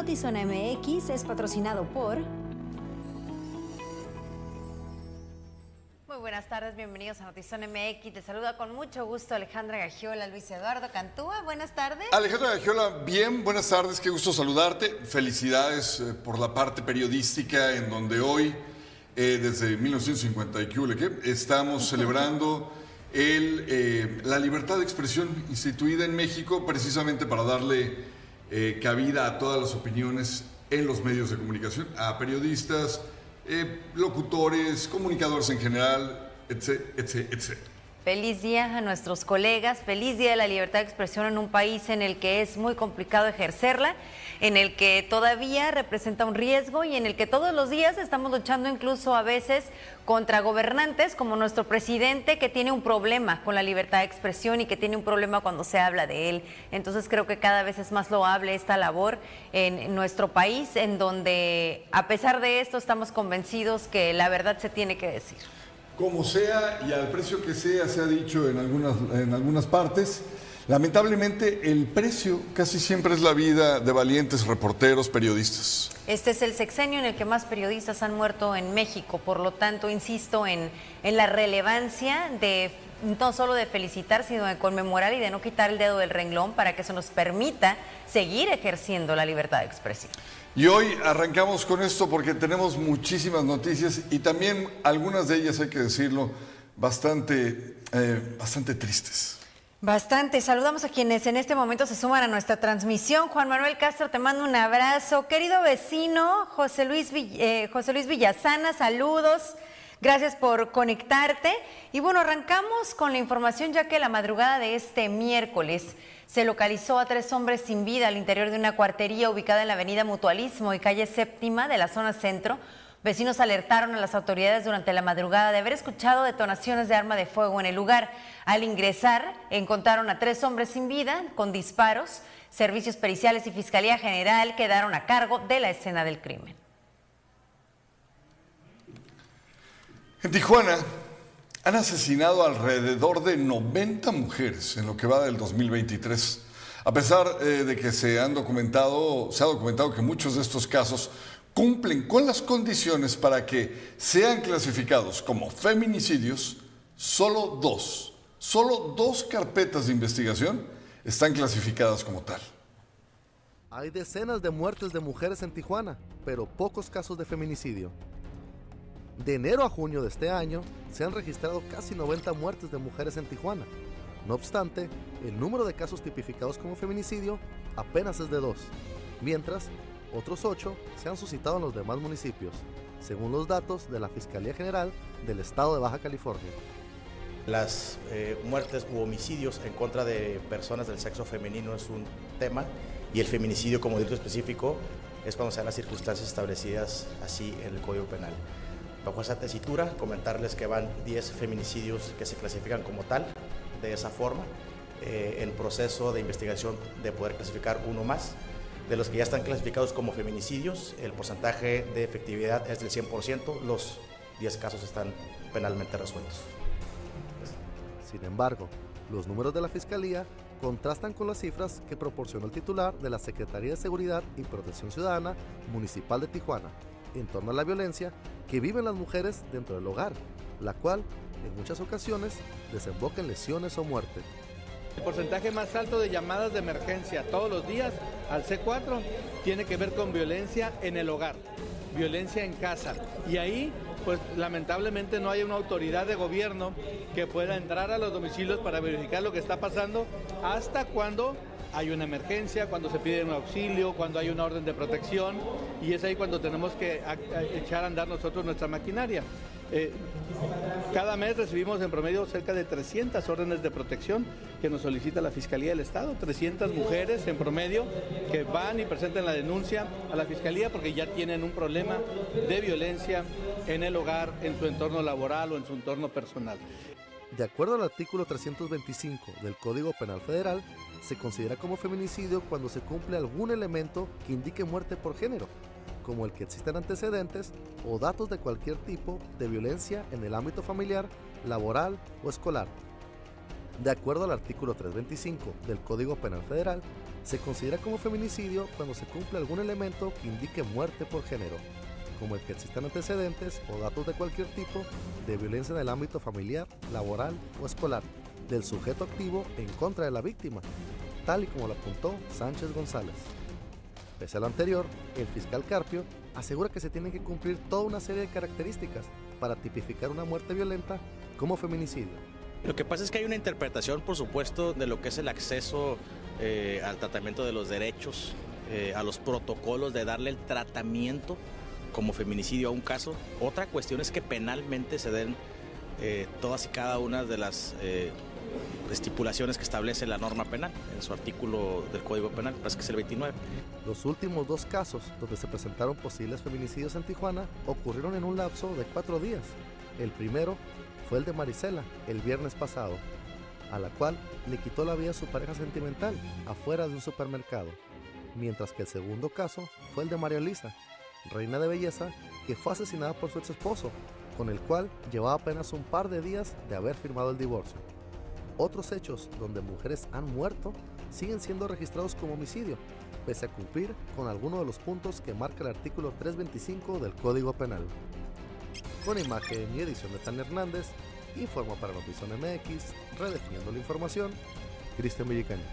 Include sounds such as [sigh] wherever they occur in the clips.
Notizona MX es patrocinado por... Muy buenas tardes, bienvenidos a Notizón MX. Te saluda con mucho gusto Alejandra Gagiola, Luis Eduardo Cantúa. Buenas tardes. Alejandra Gagiola, bien, buenas tardes, qué gusto saludarte. Felicidades eh, por la parte periodística en donde hoy, eh, desde 1950 y estamos [laughs] celebrando el, eh, la libertad de expresión instituida en México precisamente para darle cabida a todas las opiniones en los medios de comunicación, a periodistas, eh, locutores, comunicadores en general, etc, etc, Feliz día a nuestros colegas, feliz día de la libertad de expresión en un país en el que es muy complicado ejercerla, en el que todavía representa un riesgo y en el que todos los días estamos luchando incluso a veces contra gobernantes como nuestro presidente que tiene un problema con la libertad de expresión y que tiene un problema cuando se habla de él. Entonces creo que cada vez es más loable esta labor en nuestro país en donde a pesar de esto estamos convencidos que la verdad se tiene que decir. Como sea y al precio que sea, se ha dicho en algunas, en algunas partes, lamentablemente el precio casi siempre es la vida de valientes reporteros, periodistas. Este es el sexenio en el que más periodistas han muerto en México, por lo tanto, insisto en, en la relevancia de no solo de felicitar, sino de conmemorar y de no quitar el dedo del renglón para que se nos permita seguir ejerciendo la libertad de expresión. Y hoy arrancamos con esto porque tenemos muchísimas noticias y también algunas de ellas, hay que decirlo, bastante, eh, bastante tristes. Bastante. Saludamos a quienes en este momento se suman a nuestra transmisión. Juan Manuel Castro, te mando un abrazo. Querido vecino, José Luis, eh, José Luis Villasana, saludos. Gracias por conectarte. Y bueno, arrancamos con la información ya que la madrugada de este miércoles se localizó a tres hombres sin vida al interior de una cuartería ubicada en la avenida Mutualismo y calle Séptima de la zona centro. Vecinos alertaron a las autoridades durante la madrugada de haber escuchado detonaciones de arma de fuego en el lugar. Al ingresar, encontraron a tres hombres sin vida con disparos. Servicios periciales y Fiscalía General quedaron a cargo de la escena del crimen. En Tijuana, han asesinado alrededor de 90 mujeres en lo que va del 2023. A pesar eh, de que se han documentado, se ha documentado que muchos de estos casos cumplen con las condiciones para que sean clasificados como feminicidios, solo dos, solo dos carpetas de investigación están clasificadas como tal. Hay decenas de muertes de mujeres en Tijuana, pero pocos casos de feminicidio. De enero a junio de este año se han registrado casi 90 muertes de mujeres en Tijuana. No obstante, el número de casos tipificados como feminicidio apenas es de dos, mientras otros ocho se han suscitado en los demás municipios, según los datos de la Fiscalía General del Estado de Baja California. Las eh, muertes u homicidios en contra de personas del sexo femenino es un tema y el feminicidio como delito específico es cuando se dan las circunstancias establecidas así en el Código Penal. Bajo esa tesitura, comentarles que van 10 feminicidios que se clasifican como tal, de esa forma, eh, en proceso de investigación de poder clasificar uno más. De los que ya están clasificados como feminicidios, el porcentaje de efectividad es del 100%, los 10 casos están penalmente resueltos. Sin embargo, los números de la Fiscalía contrastan con las cifras que proporcionó el titular de la Secretaría de Seguridad y Protección Ciudadana Municipal de Tijuana, en torno a la violencia que viven las mujeres dentro del hogar, la cual en muchas ocasiones desemboca en lesiones o muerte. El porcentaje más alto de llamadas de emergencia todos los días al C4 tiene que ver con violencia en el hogar, violencia en casa. Y ahí, pues lamentablemente no hay una autoridad de gobierno que pueda entrar a los domicilios para verificar lo que está pasando hasta cuando hay una emergencia, cuando se pide un auxilio, cuando hay una orden de protección y es ahí cuando tenemos que echar a andar nosotros nuestra maquinaria. Eh, cada mes recibimos en promedio cerca de 300 órdenes de protección que nos solicita la Fiscalía del Estado, 300 mujeres en promedio que van y presentan la denuncia a la Fiscalía porque ya tienen un problema de violencia en el hogar, en su entorno laboral o en su entorno personal. De acuerdo al artículo 325 del Código Penal Federal, se considera como feminicidio cuando se cumple algún elemento que indique muerte por género, como el que existen antecedentes o datos de cualquier tipo de violencia en el ámbito familiar, laboral o escolar. De acuerdo al artículo 325 del Código Penal Federal, se considera como feminicidio cuando se cumple algún elemento que indique muerte por género, como el que existan antecedentes o datos de cualquier tipo de violencia en el ámbito familiar, laboral o escolar del sujeto activo en contra de la víctima, tal y como lo apuntó Sánchez González. Pese a lo anterior, el fiscal Carpio asegura que se tienen que cumplir toda una serie de características para tipificar una muerte violenta como feminicidio. Lo que pasa es que hay una interpretación, por supuesto, de lo que es el acceso eh, al tratamiento de los derechos, eh, a los protocolos de darle el tratamiento como feminicidio a un caso. Otra cuestión es que penalmente se den eh, todas y cada una de las estipulaciones que establece la norma penal en su artículo del Código Penal, parece que es el 29. Los últimos dos casos donde se presentaron posibles feminicidios en Tijuana ocurrieron en un lapso de cuatro días. El primero fue el de Marisela, el viernes pasado, a la cual le quitó la vida su pareja sentimental afuera de un supermercado, mientras que el segundo caso fue el de María Elisa, reina de belleza, que fue asesinada por su ex esposo, con el cual llevaba apenas un par de días de haber firmado el divorcio. Otros hechos donde mujeres han muerto siguen siendo registrados como homicidio, pese a cumplir con alguno de los puntos que marca el artículo 325 del Código Penal. Con imagen y edición de Tania Hernández, informa para Noticias MX, redefiniendo la información, Cristian Villicaña.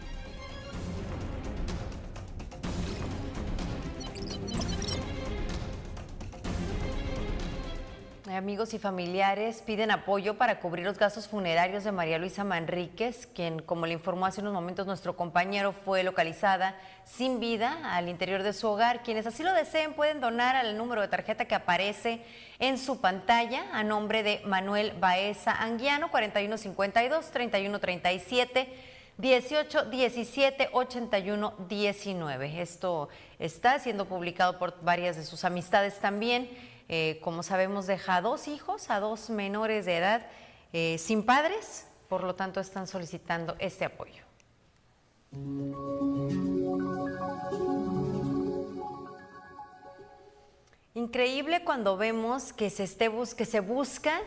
Amigos y familiares piden apoyo para cubrir los gastos funerarios de María Luisa Manríquez, quien, como le informó hace unos momentos nuestro compañero, fue localizada sin vida al interior de su hogar. Quienes así lo deseen pueden donar al número de tarjeta que aparece en su pantalla a nombre de Manuel Baeza Anguiano, 4152 3137 18 17 81 19. Esto está siendo publicado por varias de sus amistades también. Eh, como sabemos, deja a dos hijos, a dos menores de edad eh, sin padres, por lo tanto están solicitando este apoyo. Increíble cuando vemos que se, que se busca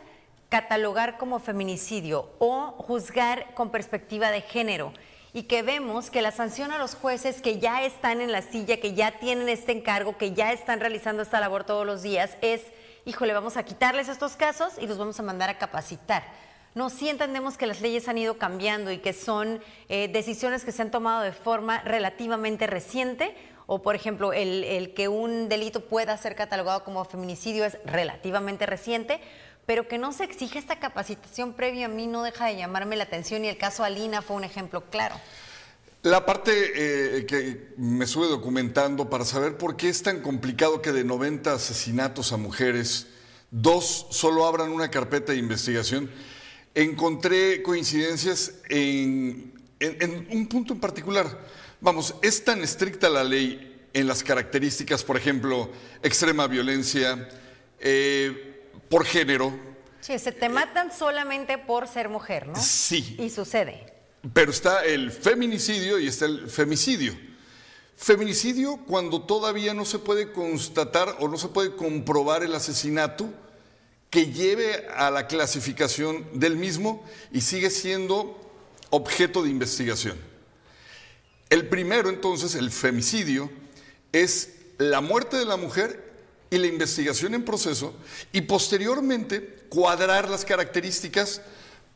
catalogar como feminicidio o juzgar con perspectiva de género y que vemos que la sanción a los jueces que ya están en la silla, que ya tienen este encargo, que ya están realizando esta labor todos los días, es, híjole, vamos a quitarles estos casos y los vamos a mandar a capacitar. No, sí entendemos que las leyes han ido cambiando y que son eh, decisiones que se han tomado de forma relativamente reciente, o por ejemplo, el, el que un delito pueda ser catalogado como feminicidio es relativamente reciente, pero que no se exige esta capacitación previa a mí no deja de llamarme la atención y el caso Alina fue un ejemplo claro. La parte eh, que me estuve documentando para saber por qué es tan complicado que de 90 asesinatos a mujeres, dos solo abran una carpeta de investigación, encontré coincidencias en, un punto en particular. Vamos, es tan estricta la ley en las características, por ejemplo, extrema violencia, eh, por género. Sí, se te matan solamente por ser mujer, ¿no? Sí. Y sucede. Pero está el feminicidio y está el femicidio. Feminicidio cuando todavía no se puede constatar o no se puede comprobar el asesinato que lleve a la clasificación del mismo y sigue siendo objeto de investigación. El primero, entonces, el femicidio, es la muerte de la mujer y la investigación en proceso y posteriormente cuadrar las características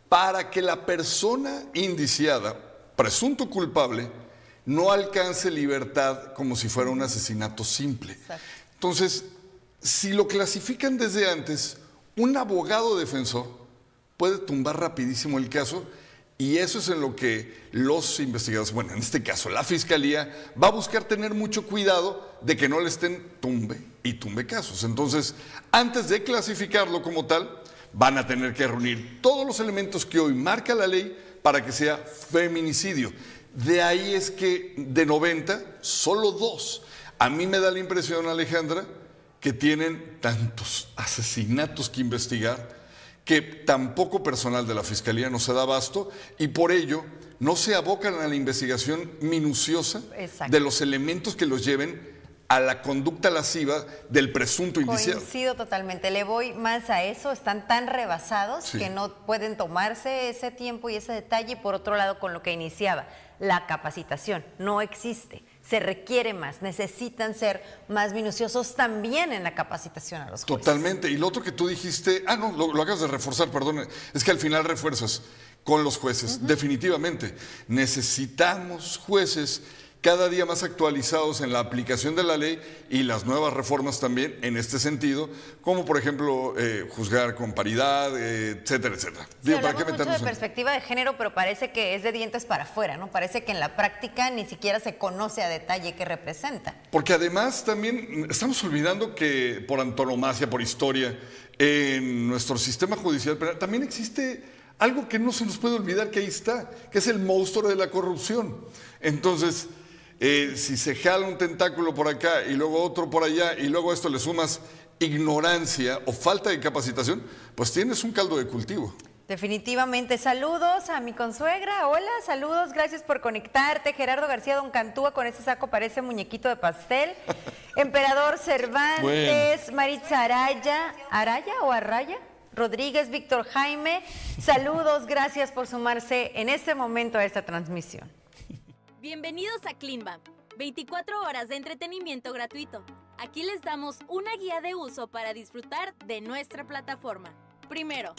para que la persona indiciada, presunto culpable, no alcance libertad como si fuera un asesinato simple. Entonces, si lo clasifican desde antes, un abogado defensor puede tumbar rapidísimo el caso y eso es en lo que los investigadores, bueno, en este caso la fiscalía, va a buscar tener mucho cuidado de que no le estén tumbe y tumbe casos. Entonces, antes de clasificarlo como tal, van a tener que reunir todos los elementos que hoy marca la ley para que sea feminicidio. De ahí es que de 90, solo dos. A mí me da la impresión, Alejandra, que tienen tantos asesinatos que investigar que tampoco personal de la Fiscalía no se da abasto y por ello no se abocan a la investigación minuciosa de los elementos que los lleven a la conducta lasciva del presunto indiciado. Coincido totalmente. Le voy más a eso. Están tan rebasados Sí. que no pueden tomarse ese tiempo y ese detalle. Y por otro lado, con lo que iniciaba, la capacitación no existe. Se requiere más. Necesitan ser más minuciosos también en la capacitación a los jueces. Totalmente. Y lo otro que tú dijiste, ah, no, lo, lo acabas de reforzar, perdón, es que al final refuerzas con los jueces, definitivamente. Necesitamos jueces cada día más actualizados en la aplicación de la ley y las nuevas reformas también en este sentido, como por ejemplo eh, juzgar con paridad, eh, etcétera, etcétera. Sí, Digo, ¿para qué mucho de en- perspectiva de género, pero parece que es de dientes para afuera, ¿no? Parece que en la práctica ni siquiera se conoce a detalle qué representa. Porque además también estamos olvidando que por antonomasia, por historia, en nuestro sistema judicial penal también existe algo que no se nos puede olvidar que ahí está, que es el monstruo de la corrupción. Entonces, eh, si se jala un tentáculo por acá y luego otro por allá y luego a esto le sumas ignorancia o falta de capacitación, pues tienes un caldo de cultivo. Definitivamente. Saludos a mi consuegra. Hola, saludos. Gracias por conectarte. Gerardo García Don Cantúa con ese saco parece muñequito de pastel. [laughs] Emperador Cervantes, Maritza Araya. ¿Araya o Arraya? Rodríguez, Víctor Jaime. Saludos. Gracias por sumarse en este momento a esta transmisión. Bienvenidos a Cleanbam, 24 horas de entretenimiento gratuito. Aquí les damos una guía de uso para disfrutar de nuestra plataforma. Primero,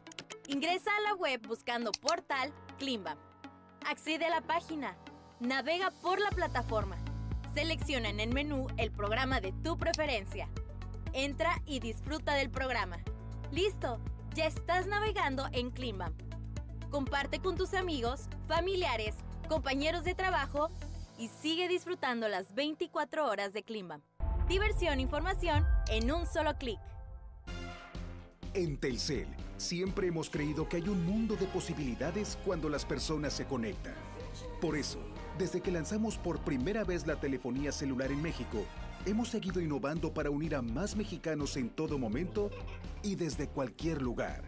ingresa a la web buscando portal Cleanbam. Accede a la página, navega por la plataforma, selecciona en el menú el programa de tu preferencia. Entra y disfruta del programa. Listo, ya estás navegando en Cleanbam. Comparte con tus amigos, familiares, compañeros de trabajo y sigue disfrutando las 24 horas de Climbam. Diversión e información en un solo clic. En Telcel, siempre hemos creído que hay un mundo de posibilidades cuando las personas se conectan. Por eso, desde que lanzamos por primera vez la telefonía celular en México, hemos seguido innovando para unir a más mexicanos en todo momento y desde cualquier lugar.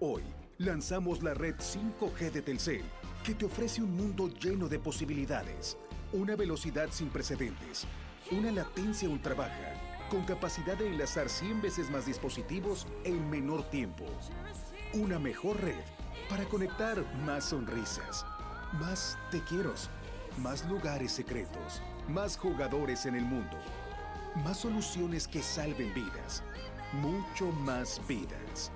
Hoy, lanzamos la red 5G de Telcel, que te ofrece un mundo lleno de posibilidades, una velocidad sin precedentes, una latencia ultra baja, con capacidad de enlazar 100 veces más dispositivos en menor tiempo. Una mejor red para conectar más sonrisas, más te quiero, más lugares secretos, más jugadores en el mundo, más soluciones que salven vidas, mucho más vidas.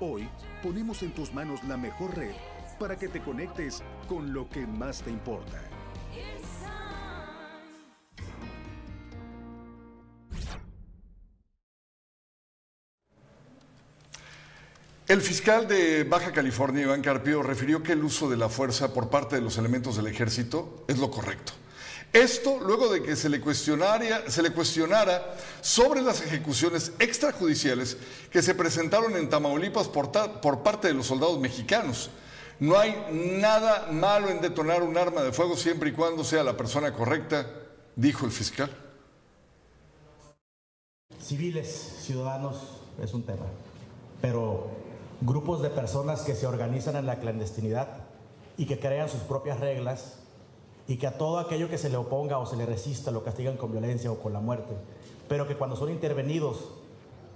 Hoy ponemos en tus manos la mejor red para que te conectes con lo que más te importa. El fiscal de Baja California, Iván Carpio, refirió que el uso de la fuerza por parte de los elementos del ejército es lo correcto. Esto luego de que se le, cuestionara, sobre las ejecuciones extrajudiciales que se presentaron en Tamaulipas por, por parte de los soldados mexicanos. No hay nada malo en detonar un arma de fuego siempre y cuando sea la persona correcta, dijo el fiscal. Civiles, ciudadanos, es un tema. Pero grupos de personas que se organizan en la clandestinidad y que crean sus propias reglas y que a todo aquello que se le oponga o se le resista lo castigan con violencia o con la muerte, pero que cuando son intervenidos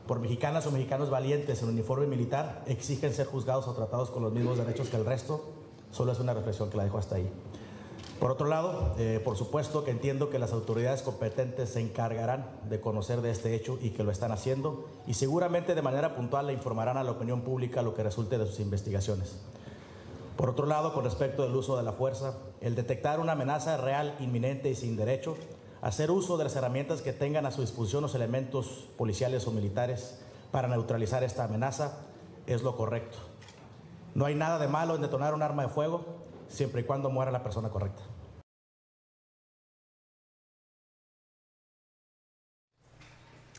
por mexicanas o mexicanos valientes en uniforme militar exigen ser juzgados o tratados con los mismos derechos que el resto, solo es una reflexión que la dejo hasta ahí. Por otro lado, eh, por supuesto que entiendo que las autoridades competentes se encargarán de conocer de este hecho y que lo están haciendo y seguramente de manera puntual le informarán a la opinión pública lo que resulte de sus investigaciones. Por otro lado, con respecto del uso de la fuerza, el detectar una amenaza real, inminente y sin derecho, hacer uso de las herramientas que tengan a su disposición los elementos policiales o militares para neutralizar esta amenaza es lo correcto. No hay nada de malo en detonar un arma de fuego siempre y cuando muera la persona correcta.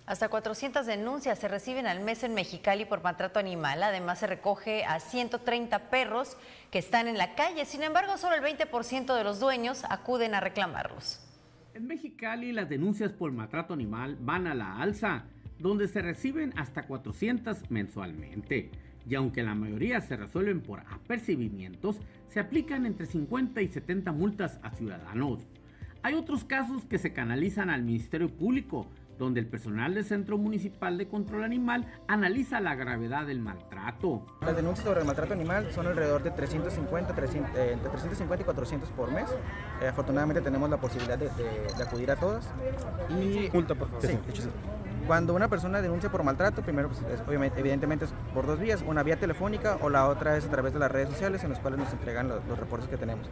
Hasta 400 denuncias se reciben al mes en Mexicali por maltrato animal. Además, se recoge a 130 perros que están en la calle. Sin embargo, solo el 20% de los dueños acuden a reclamarlos. En Mexicali las denuncias por maltrato animal van a la alza, donde se reciben hasta 400 mensualmente. Y aunque la mayoría se resuelven por apercibimientos, se aplican entre 50 y 70 multas a ciudadanos. Hay otros casos que se canalizan al Ministerio Público, donde el personal del Centro Municipal de Control Animal analiza la gravedad del maltrato. Las denuncias sobre el maltrato animal son alrededor de 350, 300, eh, entre 350 y 400 por mes. Eh, afortunadamente tenemos la posibilidad de, de, de, acudir a todas. Y, por favor. Sí, sí. Cuando una persona denuncia por maltrato, primero, pues, es, obviamente, evidentemente es por dos vías, una vía telefónica o la otra es a través de las redes sociales en las cuales nos entregan los, los reportes que tenemos.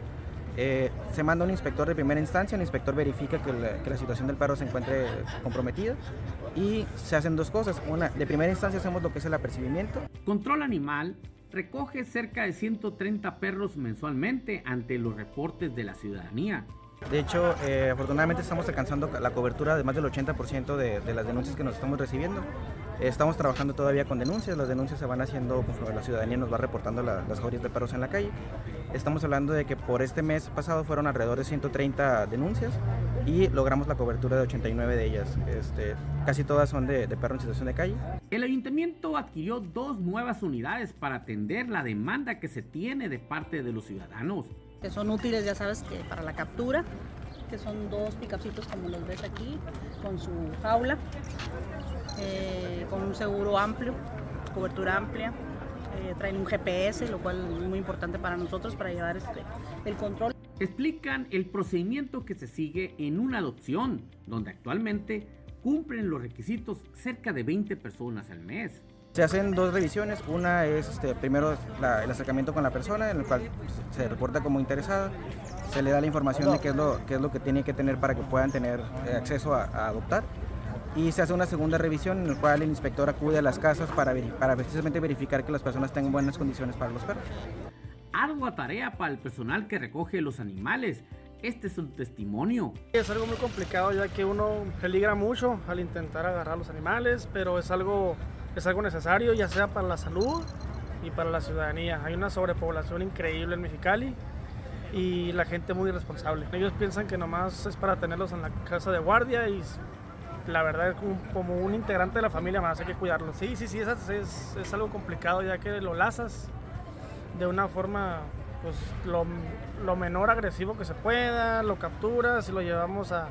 Eh, se manda un inspector de primera instancia, el inspector verifica que la, que la, situación del perro se encuentre comprometida y se hacen dos cosas. Una, de primera instancia hacemos lo que es el apercibimiento. Control Animal recoge cerca de 130 perros mensualmente ante los reportes de la ciudadanía. De hecho, eh, afortunadamente estamos alcanzando la cobertura de más del 80% de, de las denuncias que nos estamos recibiendo. Estamos trabajando todavía con denuncias, las denuncias se van haciendo conforme la ciudadanía nos va reportando la, las jaurías de perros en la calle. Estamos hablando de que por este mes pasado fueron alrededor de 130 denuncias y logramos la cobertura de 89 de ellas. Este, casi todas son de, de perros en situación de calle. El ayuntamiento adquirió dos nuevas unidades para atender la demanda que se tiene de parte de los ciudadanos. Que son útiles, ya sabes, que para la captura, que son dos picapcitos como los ves aquí, con su jaula, eh, con un seguro amplio, cobertura amplia. Eh, traen un GPS, lo cual es muy importante para nosotros para llevar este, el control. Explican el procedimiento que se sigue en una adopción, donde actualmente cumplen los requisitos cerca de 20 personas al mes. Se hacen dos revisiones, una es este, primero la, el acercamiento con la persona, en el cual se reporta como interesada, se le da la información de qué es lo, qué es lo que tiene que tener para que puedan tener eh, acceso a, a adoptar y se hace una segunda revisión en la cual el inspector acude a las casas para, para precisamente verificar que las personas tengan buenas condiciones para los perros. Ardua tarea para el personal que recoge los animales. Este es un testimonio. Es algo muy complicado ya que uno peligra mucho al intentar agarrar los animales, pero es algo, es algo necesario ya sea para la salud y para la ciudadanía. Hay una sobrepoblación increíble en Mexicali y la gente muy irresponsable. Ellos piensan que nomás es para tenerlos en la casa de guardia y la verdad como, un integrante de la familia más, hay que cuidarlo. Sí, sí, sí, es, es, es, algo complicado ya que lo lazas de una forma, pues lo, lo, menor agresivo que se pueda, lo capturas y lo llevamos a,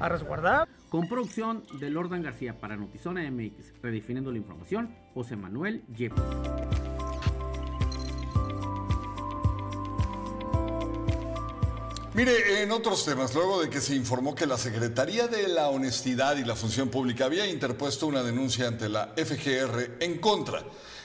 a resguardar. Con producción de Lordan García para Notizona MX, redefiniendo la información, José Manuel Yepes. Mire, en otros temas, luego de que se informó que la Secretaría de la Honestidad y la Función Pública había interpuesto una denuncia ante la FGR en contra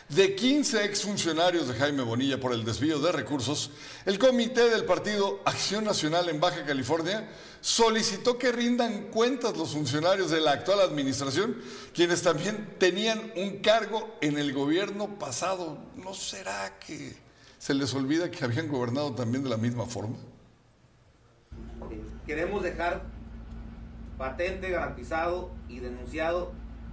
de 15 exfuncionarios de Jaime Bonilla por el desvío de recursos, el comité del partido Acción Nacional en Baja California solicitó que rindan cuentas los funcionarios de la actual administración, quienes también tenían un cargo en el gobierno pasado. ¿No será que se les olvida que habían gobernado también de la misma forma? Queremos dejar patente, garantizado y denunciado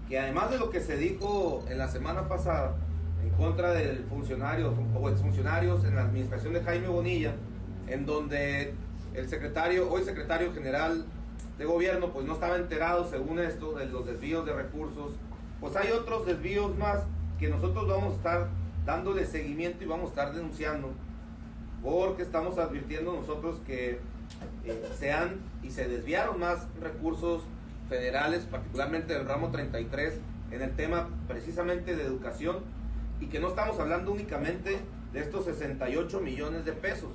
que además de lo que se dijo en la semana pasada en contra del funcionario o exfuncionarios en la administración de Jaime Bonilla, en donde el secretario, hoy secretario general de gobierno, pues no estaba enterado según esto de los desvíos de recursos, pues hay otros desvíos más que nosotros vamos a estar dándole seguimiento y vamos a estar denunciando, porque estamos advirtiendo nosotros que eh, se han y se desviaron más recursos federales, particularmente del ramo 33, en el tema precisamente de educación, y que no estamos hablando únicamente de estos 68 millones de pesos,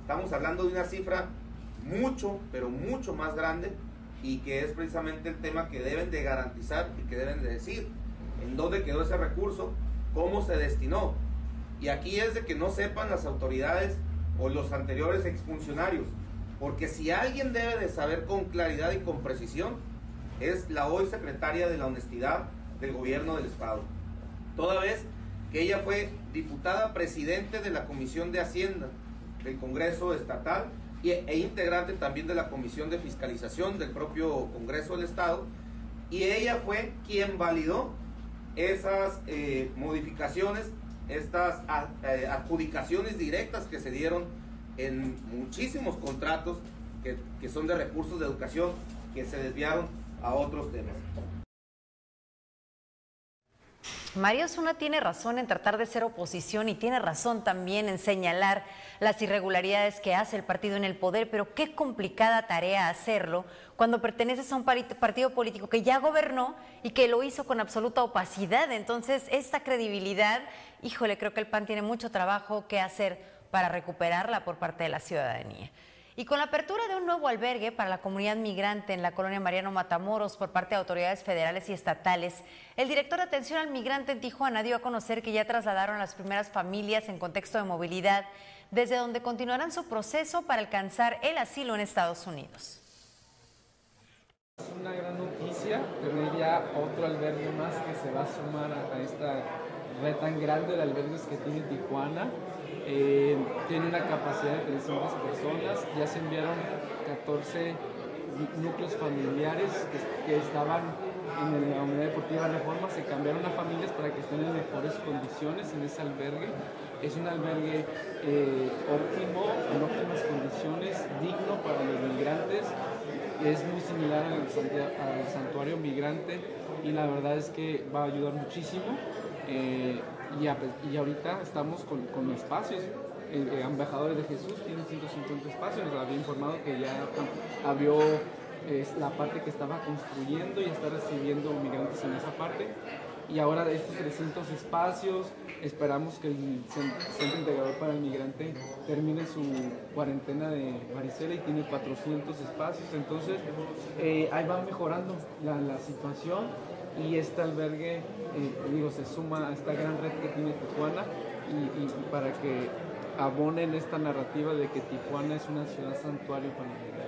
estamos hablando de una cifra mucho, pero mucho más grande, y que es precisamente el tema que deben de garantizar y que deben de decir en dónde quedó ese recurso, cómo se destinó. Y aquí es de que no sepan las autoridades o los anteriores exfuncionarios porque si alguien debe de saber con claridad y con precisión, es la hoy secretaria de la honestidad del gobierno del Estado. Toda vez que ella fue diputada presidente de la Comisión de Hacienda del Congreso Estatal e integrante también de la Comisión de Fiscalización del propio Congreso del Estado, y ella fue quien validó esas eh, modificaciones, estas eh, adjudicaciones directas que se dieron en muchísimos contratos que, que son de recursos de educación que se desviaron a otros temas. Mario Zuna tiene razón en tratar de ser oposición y tiene razón también en señalar las irregularidades que hace el partido en el poder, pero qué complicada tarea hacerlo cuando perteneces a un partido político que ya gobernó y que lo hizo con absoluta opacidad. Entonces, esta credibilidad, híjole, creo que el PAN tiene mucho trabajo que hacer para recuperarla por parte de la ciudadanía. Y con la apertura de un nuevo albergue para la comunidad migrante en la colonia Mariano Matamoros por parte de autoridades federales y estatales, el director de atención al migrante en Tijuana dio a conocer que ya trasladaron a las primeras familias en contexto de movilidad, desde donde continuarán su proceso para alcanzar el asilo en Estados Unidos. Es una gran noticia tener ya otro albergue más que se va a sumar a, esta red tan grande de albergues que tiene Tijuana. Tiene una capacidad de 300 personas, ya se enviaron 14 núcleos familiares que, estaban en la unidad deportiva Reforma, se cambiaron a familias para que estén en mejores condiciones en ese albergue. Es un albergue eh, óptimo, en óptimas condiciones, digno para los migrantes, es muy similar al, santuario migrante y la verdad es que va a ayudar muchísimo. Eh, y, ahorita estamos con, con espacios. Eh, eh, embajadores de Jesús tienen 150 espacios. Nos había informado que ya abrió la parte que estaba construyendo y está recibiendo migrantes en esa parte. Y ahora estos 300 espacios, esperamos que el Centro Integrador para el Migrante termine su cuarentena de varicela y tiene 400 espacios. Entonces, eh, ahí va mejorando la situación y este albergue, eh, digo, se suma a esta gran red que tiene Tijuana y, para que abonen esta narrativa de que Tijuana es una ciudad santuario para la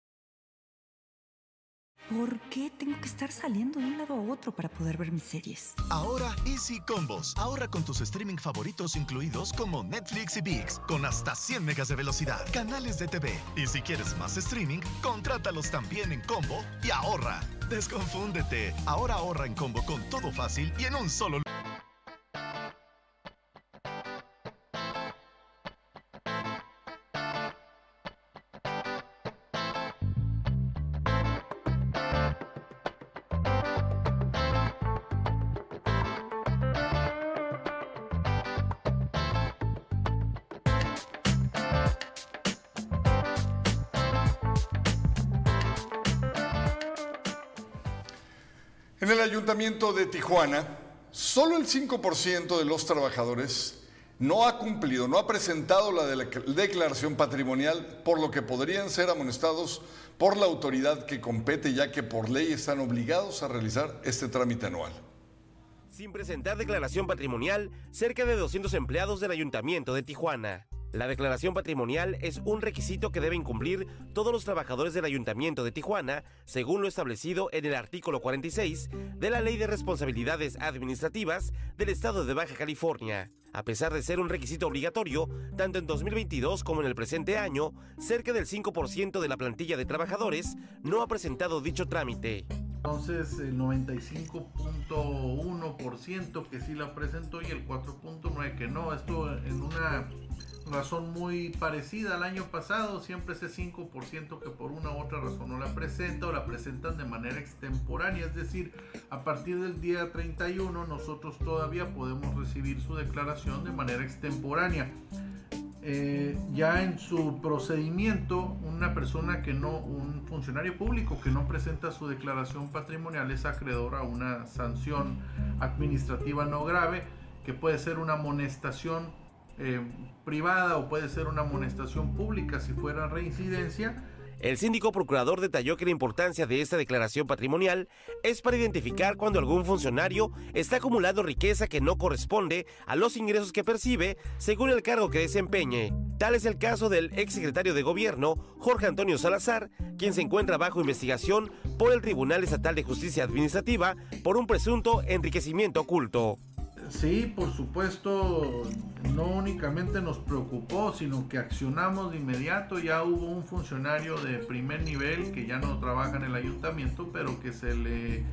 ¿Por qué tengo que estar saliendo de un lado a otro para poder ver mis series? Ahora Easy Combos. Ahorra con tus streaming favoritos incluidos como Netflix y VIX, con hasta 100 megas de velocidad, canales de TV. Y si quieres más streaming, contrátalos también en combo y ahorra. Desconfúndete. Ahora ahorra en combo con todo fácil y en un solo. En el ayuntamiento de Tijuana, solo el 5% de los trabajadores no ha cumplido, no ha presentado la declaración patrimonial, por lo que podrían ser amonestados por la autoridad que compete, ya que por ley están obligados a realizar este trámite anual. Sin presentar declaración patrimonial, cerca de 200 empleados del ayuntamiento de Tijuana. La declaración patrimonial es un requisito que deben cumplir todos los trabajadores del Ayuntamiento de Tijuana, según lo establecido en el artículo 46 de la Ley de Responsabilidades Administrativas del Estado de Baja California. A pesar de ser un requisito obligatorio, tanto en 2022 como en el presente año, cerca del 5% de la plantilla de trabajadores no ha presentado dicho trámite. Entonces el 95.1% que sí la presentó y el 4.9% que no. Esto en una razón muy parecida al año pasado, siempre ese 5% que por una u otra razón no la presenta o la presentan de manera extemporánea, es decir, a partir del día 31 nosotros todavía podemos recibir su declaración de manera extemporánea. Eh, ya en su procedimiento, una persona que no, un funcionario público que no presenta su declaración patrimonial es acreedor a una sanción administrativa no grave, que puede ser una amonestación eh, privada o puede ser una amonestación pública si fuera reincidencia El síndico procurador detalló que la importancia de esta declaración patrimonial es para identificar cuando algún funcionario está acumulando riqueza que no corresponde a los ingresos que percibe según el cargo que desempeñe. Tal es el caso del exsecretario de Gobierno, Jorge Antonio Salazar, quien se encuentra bajo investigación por el Tribunal Estatal de Justicia Administrativa por un presunto enriquecimiento oculto. Sí, por supuesto, no únicamente nos preocupó, sino que accionamos de inmediato. Ya hubo un funcionario de primer nivel que ya no trabaja en el ayuntamiento, pero que se le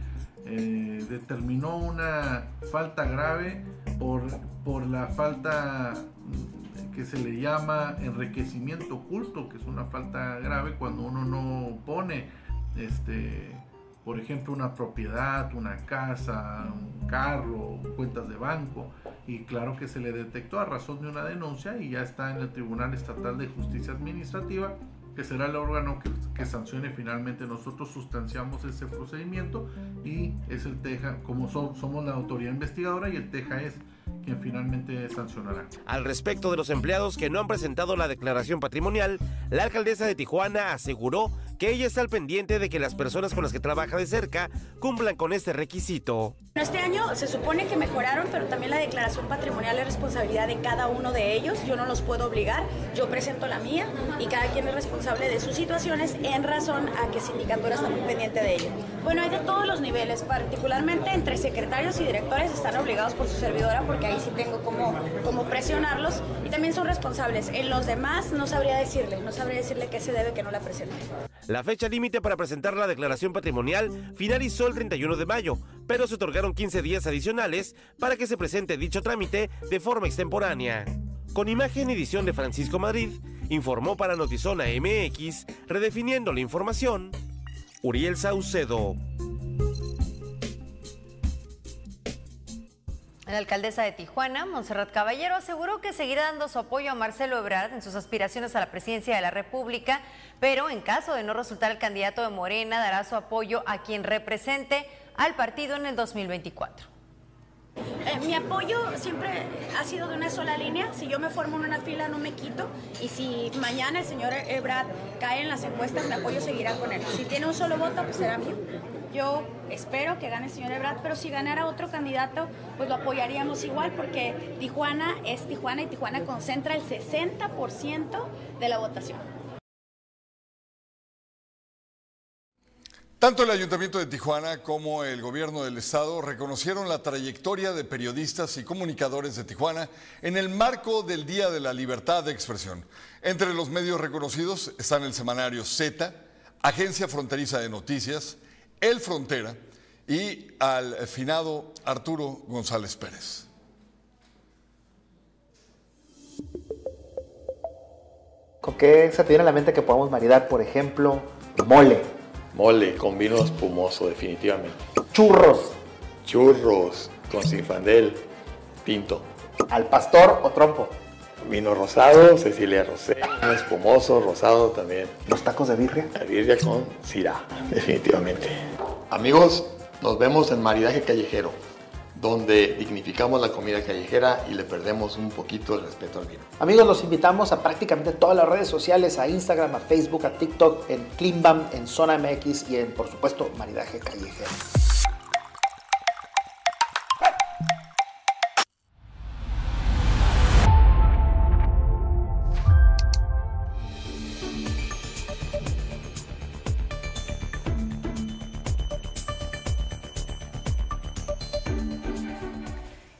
eh, determinó una falta grave por, por la falta que se le llama enriquecimiento oculto, que es una falta grave cuando uno no pone este por ejemplo, una propiedad, una casa, un carro, cuentas de banco, y claro que se le detectó a razón de una denuncia y ya está en el Tribunal Estatal de Justicia Administrativa, que será el órgano que, sancione finalmente. Nosotros sustanciamos ese procedimiento y es el TEJA, como somos la autoridad investigadora y el TEJA es quien finalmente sancionará. Al respecto de los empleados que no han presentado la declaración patrimonial, la alcaldesa de Tijuana aseguró que ella está al pendiente de que las personas con las que trabaja de cerca cumplan con este requisito. Este año se supone que mejoraron, pero también la declaración patrimonial es responsabilidad de cada uno de ellos. Yo no los puedo obligar, yo presento la mía y cada quien es responsable de sus situaciones en razón a que Sindicatura está muy pendiente de ello. Bueno, hay de todos los niveles, particularmente entre secretarios y directores están obligados por su servidora porque ahí sí tengo como, como presionarlos y también son responsables. En los demás no sabría decirle, no sabría decirle qué se debe que no la presente. La fecha límite para presentar la declaración patrimonial finalizó el 31 de mayo, pero se otorgaron 15 días adicionales para que se presente dicho trámite de forma extemporánea. Con imagen y edición de Francisco Madrid, informó para Notizona MX, redefiniendo la información, Uriel Saucedo. La alcaldesa de Tijuana, Montserrat Caballero, aseguró que seguirá dando su apoyo a Marcelo Ebrard en sus aspiraciones a la presidencia de la República, pero en caso de no resultar el candidato de Morena, dará su apoyo a quien represente al partido en el 2024. Eh, mi apoyo siempre ha sido de una sola línea. Si yo me formo en una fila, no me quito. Y si mañana el señor Ebrard cae en las encuestas, mi apoyo seguirá con él. Si tiene un solo voto, pues será mío. Yo espero que gane el señor Ebrard, pero si ganara otro candidato, pues lo apoyaríamos igual, porque Tijuana es Tijuana y Tijuana concentra el 60% de la votación. Tanto el Ayuntamiento de Tijuana como el Gobierno del Estado reconocieron la trayectoria de periodistas y comunicadores de Tijuana en el marco del Día de la Libertad de Expresión. Entre los medios reconocidos están el semanario Z, Agencia Fronteriza de Noticias, El Frontera y al finado Arturo González Pérez. ¿Con qué se te viene a la mente que podamos maridar, por ejemplo, mole? Mole con vino espumoso, definitivamente. Churros. Churros con sinfandel, pinto. ¿Al pastor o trompo? Vino rosado, Cecilia Rosé, espumoso, rosado también. ¿Los tacos de birria? La birria con sirá, definitivamente. Amigos, nos vemos en Maridaje Callejero, donde dignificamos la comida callejera y le perdemos un poquito el respeto al vino. Amigos, los invitamos a prácticamente todas las redes sociales, a Instagram, a Facebook, a TikTok, en Climbam, en Zona MX y en, por supuesto, Maridaje Callejero.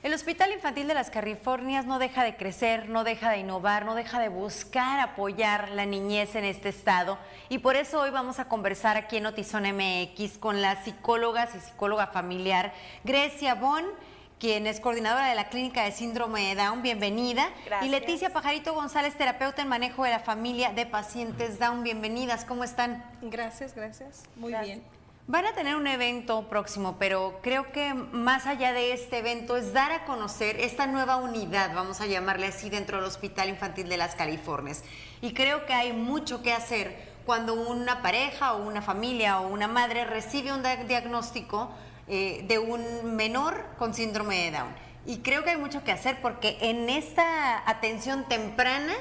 El Hospital Infantil de las Californias no deja de crecer, no deja de innovar, no deja de buscar apoyar la niñez en este estado. Y por eso hoy vamos a conversar aquí en Notizón MX con las psicólogas y psicóloga familiar Grecia Bon, quien es coordinadora de la Clínica de Síndrome de Down. Bienvenida. Gracias. Y Leticia Pajarito González, terapeuta en manejo de la familia de pacientes Down. Bienvenidas. ¿Cómo están? Gracias, gracias. Muy bien. Van a tener un evento próximo, pero creo que más allá de este evento es dar a conocer esta nueva unidad, vamos a llamarle así, dentro del Hospital Infantil de las Californias. Y creo que hay mucho que hacer cuando una pareja o una familia o una madre recibe un dia- diagnóstico eh, de un menor con síndrome de Down. Y creo que hay mucho que hacer porque en esta atención temprana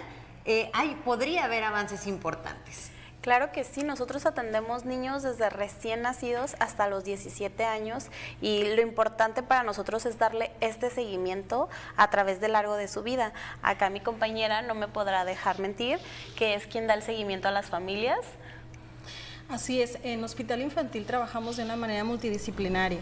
eh, hay, podría haber avances importantes. Claro que sí, nosotros atendemos niños desde recién nacidos hasta los 17 años y lo importante para nosotros es darle este seguimiento a través de largo de su vida. Acá mi compañera no me podrá dejar mentir, que es quien da el seguimiento a las familias. Así es, en Hospital Infantil trabajamos de una manera multidisciplinaria.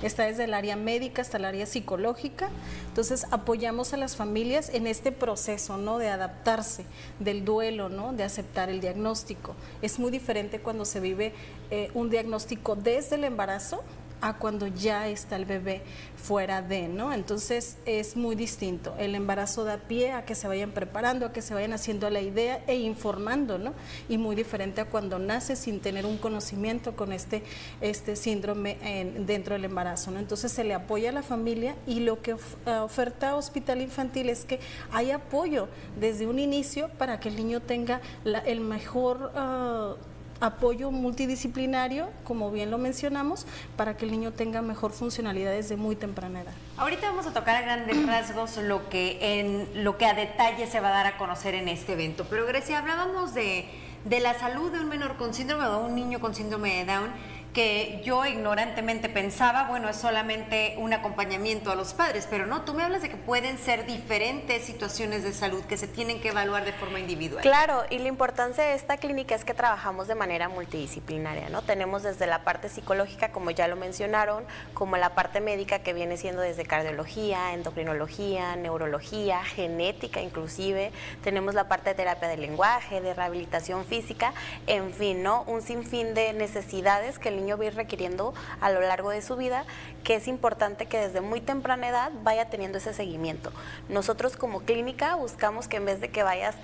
Está desde el área médica hasta el área psicológica. Entonces apoyamos a las familias en este proceso, ¿no? De adaptarse, del duelo, ¿no? De aceptar el diagnóstico. Es muy diferente cuando se vive eh, un diagnóstico desde el embarazo a cuando ya está el bebé fuera de, ¿no? Entonces es muy distinto. El embarazo da pie a que se vayan preparando, a que se vayan haciendo la idea e informando, ¿no? Y muy diferente a cuando nace sin tener un conocimiento con este, este síndrome dentro del embarazo, ¿no? Entonces se le apoya a la familia y lo que eh, oferta Hospital Infantil es que hay apoyo desde un inicio para que el niño tenga el mejor... Ah, apoyo multidisciplinario, como bien lo mencionamos, para que el niño tenga mejor funcionalidad desde muy temprana edad. Ahorita vamos a tocar a grandes [clears throat] rasgos lo que, en, lo que a detalle se va a dar a conocer en este evento. Pero Grecia, hablábamos de, de la salud de un menor con síndrome o de un niño con síndrome de Down que yo ignorantemente pensaba, bueno, es solamente un acompañamiento a los padres, pero no, tú me hablas de que pueden ser diferentes situaciones de salud que se tienen que evaluar de forma individual. Claro, y la importancia de esta clínica es que trabajamos de manera multidisciplinaria, ¿no? Tenemos desde la parte psicológica, como ya lo mencionaron, como la parte médica que viene siendo desde cardiología, endocrinología, neurología, genética inclusive, tenemos la parte de terapia del lenguaje, de rehabilitación física, en fin, ¿no? Un sinfín de necesidades que el niño va a ir requiriendo a lo largo de su vida, que es importante que desde muy temprana edad vaya teniendo ese seguimiento. Nosotros como clínica buscamos que en vez de que vayas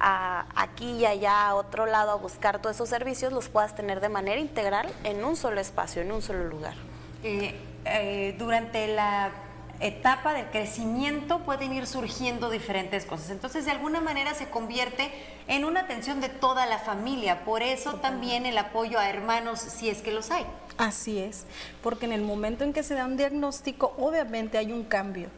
aquí y allá a otro lado a buscar todos esos servicios, los puedas tener de manera integral en un solo espacio, en un solo lugar. Eh, eh, durante la etapa del crecimiento pueden ir surgiendo diferentes cosas. Entonces, de alguna manera se convierte en una atención de toda la familia. Por eso también el apoyo a hermanos, si es que los hay. Así es, porque en el momento en que se da un diagnóstico, obviamente hay un cambio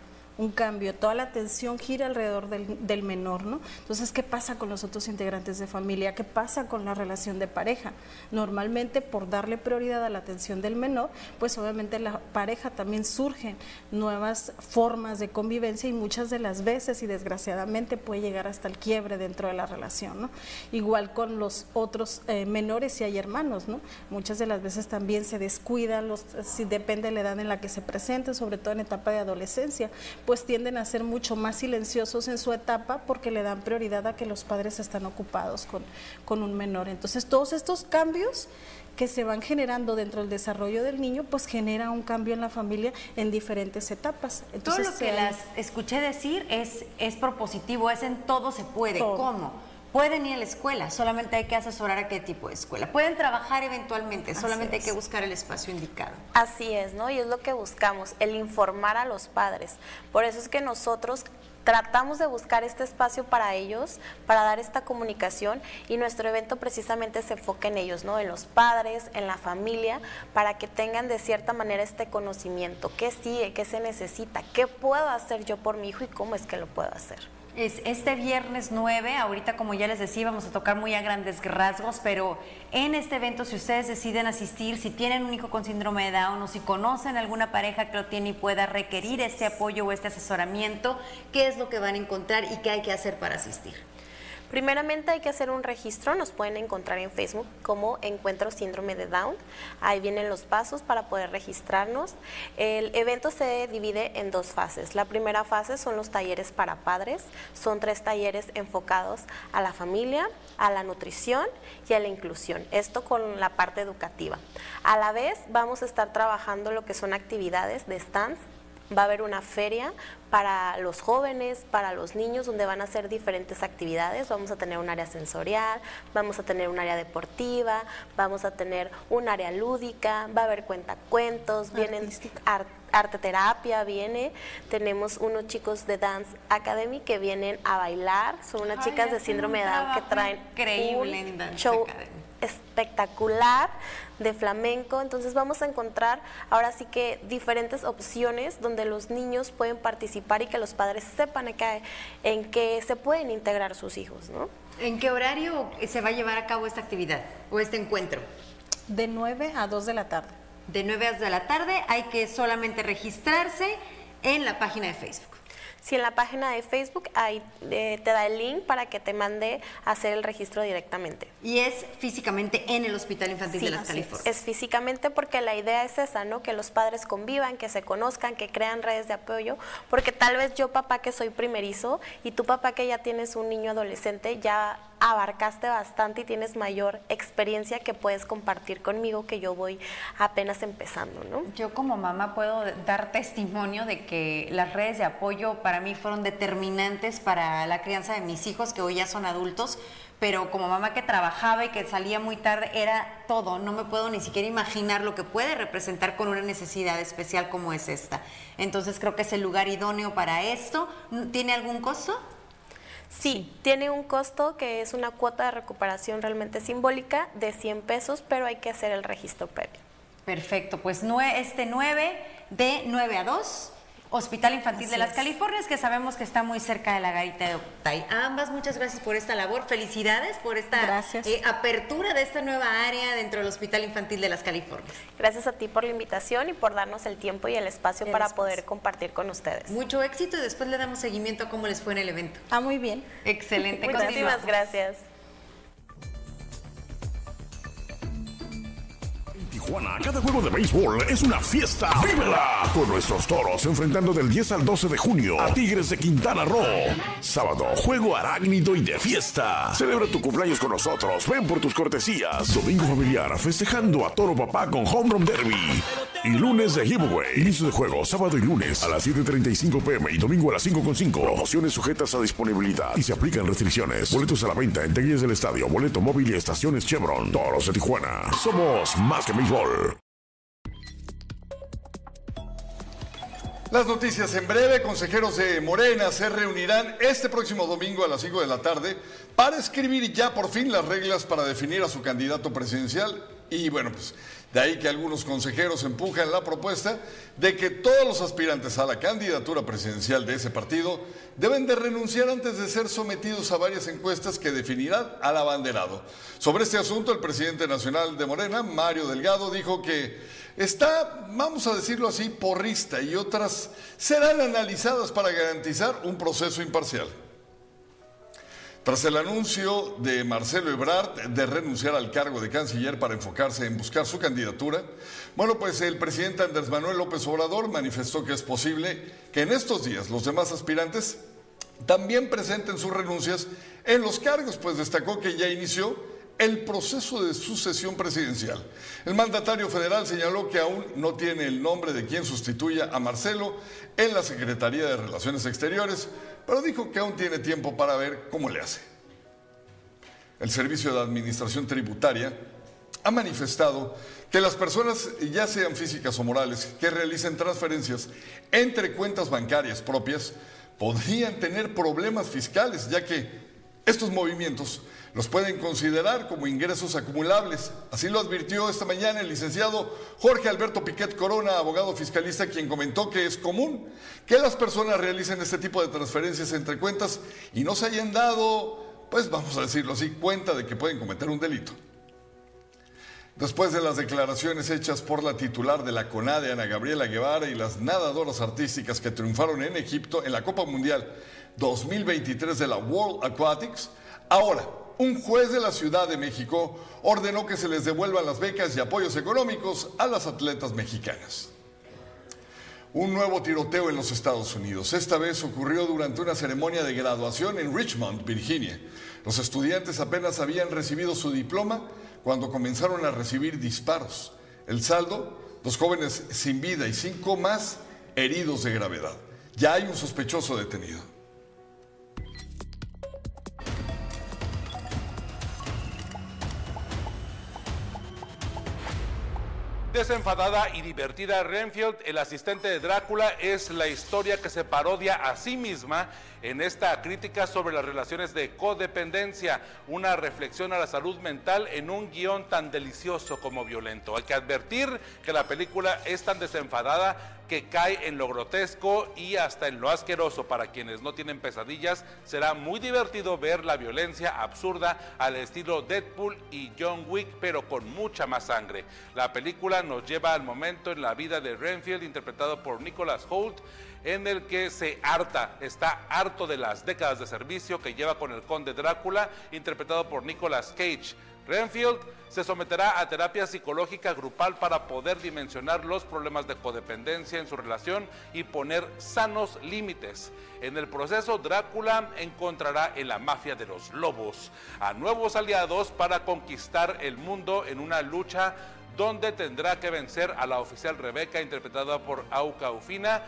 un cambio, toda la atención gira alrededor del, menor, ¿no? Entonces, ¿qué pasa con los otros integrantes de familia? ¿Qué pasa con la relación de pareja? Normalmente, por darle prioridad a la atención del menor, pues obviamente la pareja también surgen nuevas formas de convivencia y muchas de las veces, y desgraciadamente, puede llegar hasta el quiebre dentro de la relación, ¿no? Igual con los otros eh, menores si hay hermanos, ¿no? Muchas de las veces también se descuidan, los, si depende de la edad en la que se presenten, sobre todo en etapa de adolescencia, pues tienden a ser mucho más silenciosos en su etapa porque le dan prioridad a que los padres están ocupados con, con un menor. Entonces, todos estos cambios que se van generando dentro del desarrollo del niño, pues genera un cambio en la familia en diferentes etapas. Entonces, todo lo que las escuché decir es, es propositivo, es en todo se puede. ¿Cómo? Pueden ir a la escuela, solamente hay que asesorar a qué tipo de escuela. Pueden trabajar eventualmente, solamente hay que buscar el espacio indicado. Así es, ¿no? Y es lo que buscamos, el informar a los padres. Por eso es que nosotros tratamos de buscar este espacio para ellos, para dar esta comunicación y nuestro evento precisamente se enfoca en ellos, ¿no? En los padres, en la familia, para que tengan de cierta manera este conocimiento, qué sigue, qué se necesita, qué puedo hacer yo por mi hijo y cómo es que lo puedo hacer. Es este viernes 9, ahorita como ya les decía, vamos a tocar muy a grandes rasgos, pero en este evento si ustedes deciden asistir, si tienen un hijo con síndrome de Down o si conocen alguna pareja que lo tiene y pueda requerir este apoyo o este asesoramiento, ¿qué es lo que van a encontrar y qué hay que hacer para asistir? Primeramente hay que hacer un registro, nos pueden encontrar en Facebook como Encuentro Síndrome de Down. Ahí vienen los pasos para poder registrarnos. El evento se divide en dos fases. La primera fase son los talleres para padres. Son tres talleres enfocados a la familia, a la nutrición y a la inclusión. Esto con la parte educativa. A la vez vamos a estar trabajando lo que son actividades de stands va a haber una feria para los jóvenes, para los niños, donde van a hacer diferentes actividades. Vamos a tener un área sensorial, vamos a tener un área deportiva, vamos a tener un área lúdica, va a haber cuentacuentos, vienen arte terapia viene, tenemos unos chicos de Dance Academy que vienen a bailar, son unas chicas de síndrome de Down que traen increíble un show espectacular de flamenco. Entonces vamos a encontrar ahora sí que diferentes opciones donde los niños pueden participar y que los padres sepan en qué, en qué se pueden integrar sus hijos, ¿no? ¿En qué horario se va a llevar a cabo esta actividad o este encuentro? De 9 a 2 de la tarde. De 9 a 2 de la tarde hay que solamente registrarse en la página de Facebook. Si en la página de Facebook ahí eh, te da el link para que te mande a hacer el registro directamente. Y es físicamente en el Hospital Infantil Sí, de las Californias. Es físicamente porque la idea es esa, ¿no? Que los padres convivan, que se conozcan, que crean redes de apoyo, porque tal vez yo papá que soy primerizo y tú papá que ya tienes un niño adolescente ya abarcaste bastante y tienes mayor experiencia que puedes compartir conmigo que yo voy apenas empezando, ¿no? Yo como mamá puedo dar testimonio de que las redes de apoyo para mí fueron determinantes para la crianza de mis hijos, que hoy ya son adultos, pero como mamá que trabajaba y que salía muy tarde, era todo. No me puedo ni siquiera imaginar lo que puede representar con una necesidad especial como es esta. Entonces creo que es el lugar idóneo para esto. ¿Tiene algún costo? Sí, tiene un costo que es una cuota de recuperación realmente simbólica de 100 pesos, pero hay que hacer el registro previo. Perfecto, pues nue- este 9 de 9 a 2, Hospital Infantil Así de las es. Californias, que sabemos que está muy cerca de la garita de Octay. Ambas, muchas gracias por esta labor, felicidades por esta eh, apertura de esta nueva área dentro del Hospital Infantil de las Californias. Gracias a ti por la invitación y por darnos el tiempo y el espacio El para espacio. poder compartir con ustedes. Mucho éxito y después le damos seguimiento a cómo les fue en el evento. Ah, muy bien. Excelente. [laughs] Muchísimas gracias. Cada juego de béisbol es una fiesta. ¡Vívela! Con nuestros toros enfrentando del 10 al 12 de junio a Tigres de Quintana Roo. Sábado, juego arácnido y de fiesta. Celebra tu cumpleaños con nosotros. Ven por tus cortesías. Domingo familiar festejando a Toro Papá con Home Run Derby. Y lunes de giveaway. Inicio de juego sábado y lunes a las 7.35 pm y domingo a las 5.5. Promociones sujetas a disponibilidad y se aplican restricciones. Boletos a la venta en taquillas del estadio, boleto móvil y estaciones Chevron. Toros de Tijuana. Somos más que béisbol. Las noticias en breve, consejeros de Morena se reunirán este próximo domingo a las 5 de la tarde para escribir ya por fin las reglas para definir a su candidato presidencial. Y bueno, pues de ahí que algunos consejeros empujan la propuesta de que todos los aspirantes a la candidatura presidencial de ese partido deben de renunciar antes de ser sometidos a varias encuestas que definirán al abanderado. Sobre este asunto, el presidente nacional de Morena, Mario Delgado, dijo que está, vamos a decirlo así, porrista y otras serán analizadas para garantizar un proceso imparcial. Tras el anuncio de Marcelo Ebrard de renunciar al cargo de canciller para enfocarse en buscar su candidatura, bueno, pues el presidente Andrés Manuel López Obrador manifestó que es posible que en estos días los demás aspirantes también presenten sus renuncias en los cargos, pues destacó que ya inició el proceso de sucesión presidencial. El mandatario federal señaló que aún no tiene el nombre de quien sustituya a Marcelo en la Secretaría de Relaciones Exteriores, pero dijo que aún tiene tiempo para ver cómo le hace. El Servicio de Administración Tributaria ha manifestado que las personas, ya sean físicas o morales, que realicen transferencias entre cuentas bancarias propias, podrían tener problemas fiscales, ya que estos movimientos los pueden considerar como ingresos acumulables. Así lo advirtió esta mañana el licenciado Jorge Alberto Piquet Corona, abogado fiscalista, quien comentó que es común que las personas realicen este tipo de transferencias entre cuentas y no se hayan dado, pues vamos a decirlo así, cuenta de que pueden cometer un delito. Después de las declaraciones hechas por la titular de la CONADE, Ana Gabriela Guevara, y las nadadoras artísticas que triunfaron en Egipto en la Copa Mundial 2023 de la World Aquatics, ahora un juez de la Ciudad de México ordenó que se les devuelvan las becas y apoyos económicos a las atletas mexicanas. Un nuevo tiroteo en los Estados Unidos. Esta vez ocurrió durante una ceremonia de graduación en Richmond, Virginia. Los estudiantes apenas habían recibido su diploma cuando comenzaron a recibir disparos. El saldo, dos jóvenes sin vida y cinco más heridos de gravedad. Ya hay un sospechoso detenido. desenfadada y divertida Renfield, el asistente de Drácula, es la historia que se parodia a sí misma en esta crítica sobre las relaciones de codependencia, una reflexión a la salud mental en un guion tan delicioso como violento. Hay que advertir que la película es tan desenfadada que cae en lo grotesco y hasta en lo asqueroso. Para quienes no tienen pesadillas, será muy divertido ver la violencia absurda al estilo Deadpool y John Wick, pero con mucha más sangre. La película nos lleva al momento en la vida de Renfield, interpretado por Nicholas Holt, en el que se harta, está harto de las décadas de servicio que lleva con el conde Drácula, interpretado por Nicolas Cage. Renfield se someterá a terapia psicológica grupal para poder dimensionar los problemas de codependencia en su relación y poner sanos límites. En el proceso, Drácula encontrará en la mafia de los lobos a nuevos aliados para conquistar el mundo en una lucha donde tendrá que vencer a la oficial Rebeca, interpretada por Auca Ufina.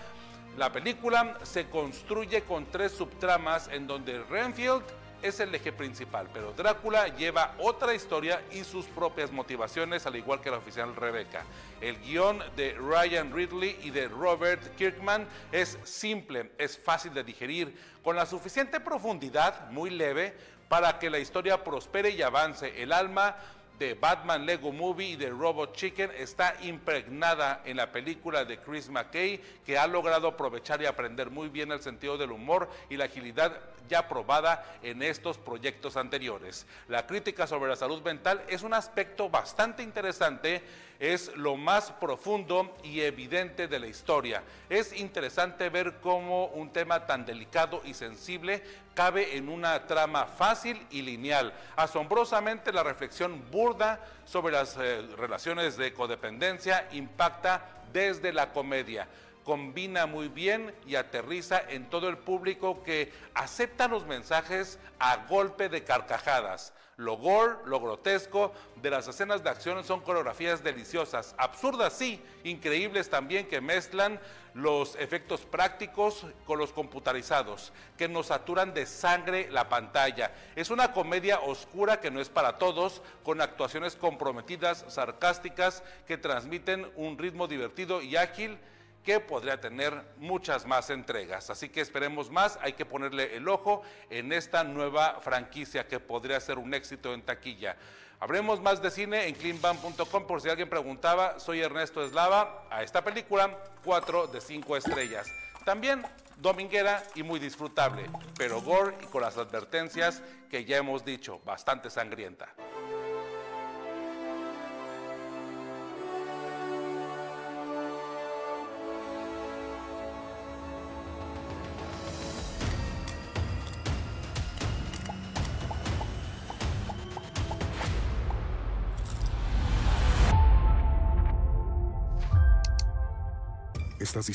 La película se construye con tres subtramas en donde Renfield es el eje principal, pero Drácula lleva otra historia y sus propias motivaciones, al igual que la oficial Rebecca. El guion de Ryan Ridley y de Robert Kirkman es simple, es fácil de digerir, con la suficiente profundidad, muy leve, para que la historia prospere y avance. El alma de Batman Lego Movie y de Robot Chicken está impregnada en la película de Chris McKay, que ha logrado aprovechar y aprender muy bien el sentido del humor y la agilidad ya probada en estos proyectos anteriores. La crítica sobre la salud mental es un aspecto bastante interesante, es lo más profundo y evidente de la historia. Es interesante ver cómo un tema tan delicado y sensible cabe en una trama fácil y lineal. Asombrosamente la reflexión burda sobre las eh, relaciones de codependencia impacta desde la comedia combina muy bien y aterriza en todo el público que acepta los mensajes a golpe de carcajadas. Lo gore, lo grotesco de las escenas de acción son coreografías deliciosas, absurdas sí, increíbles también que mezclan los efectos prácticos con los computarizados, que nos saturan de sangre la pantalla. Es una comedia oscura que no es para todos, con actuaciones comprometidas, sarcásticas, que transmiten un ritmo divertido y ágil que podría tener muchas más entregas. Así que esperemos más, hay que ponerle el ojo en esta nueva franquicia que podría ser un éxito en taquilla. Habremos más de cine en cleanbam.com por si alguien preguntaba, soy Ernesto Eslava, a esta película 4 de 5 estrellas. También dominguera y muy disfrutable, pero gore y con las advertencias que ya hemos dicho, bastante sangrienta.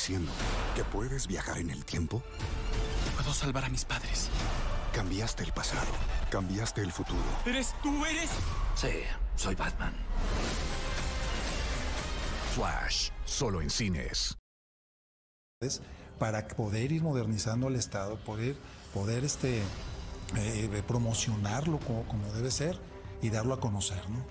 Diciendo que puedes viajar en el tiempo? Puedo salvar a mis padres. Cambiaste el pasado, cambiaste el futuro. ¿Eres tú, eres? Sí, soy Batman. Flash, solo en cines. Para poder ir modernizando el Estado, poder, poder este, eh, promocionarlo como, como debe ser y darlo a conocer, ¿no?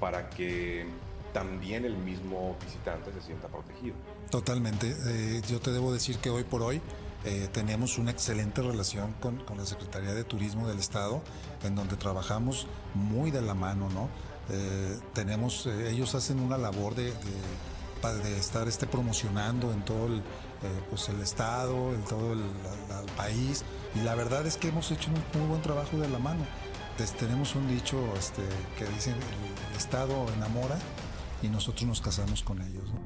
Para que también el mismo visitante se sienta protegido. Totalmente. Eh, yo te debo decir que hoy por hoy eh, tenemos una excelente relación con, con, la Secretaría de Turismo del Estado, en donde trabajamos muy de la mano, ¿no? Eh, tenemos, ellos hacen una labor de, de, de estar este, promocionando en todo el, pues el Estado, en todo el, la, el, país, y la verdad es que hemos hecho un muy buen trabajo de la mano. Entonces, tenemos un dicho este, que dice, el, el Estado enamora y nosotros nos casamos con ellos. ¿no?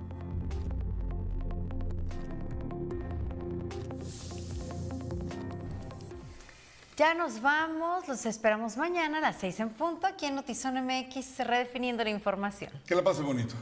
Ya nos vamos, los esperamos mañana a las 6 en punto aquí en Notizón MX, redefiniendo la información. Que la pase bonito.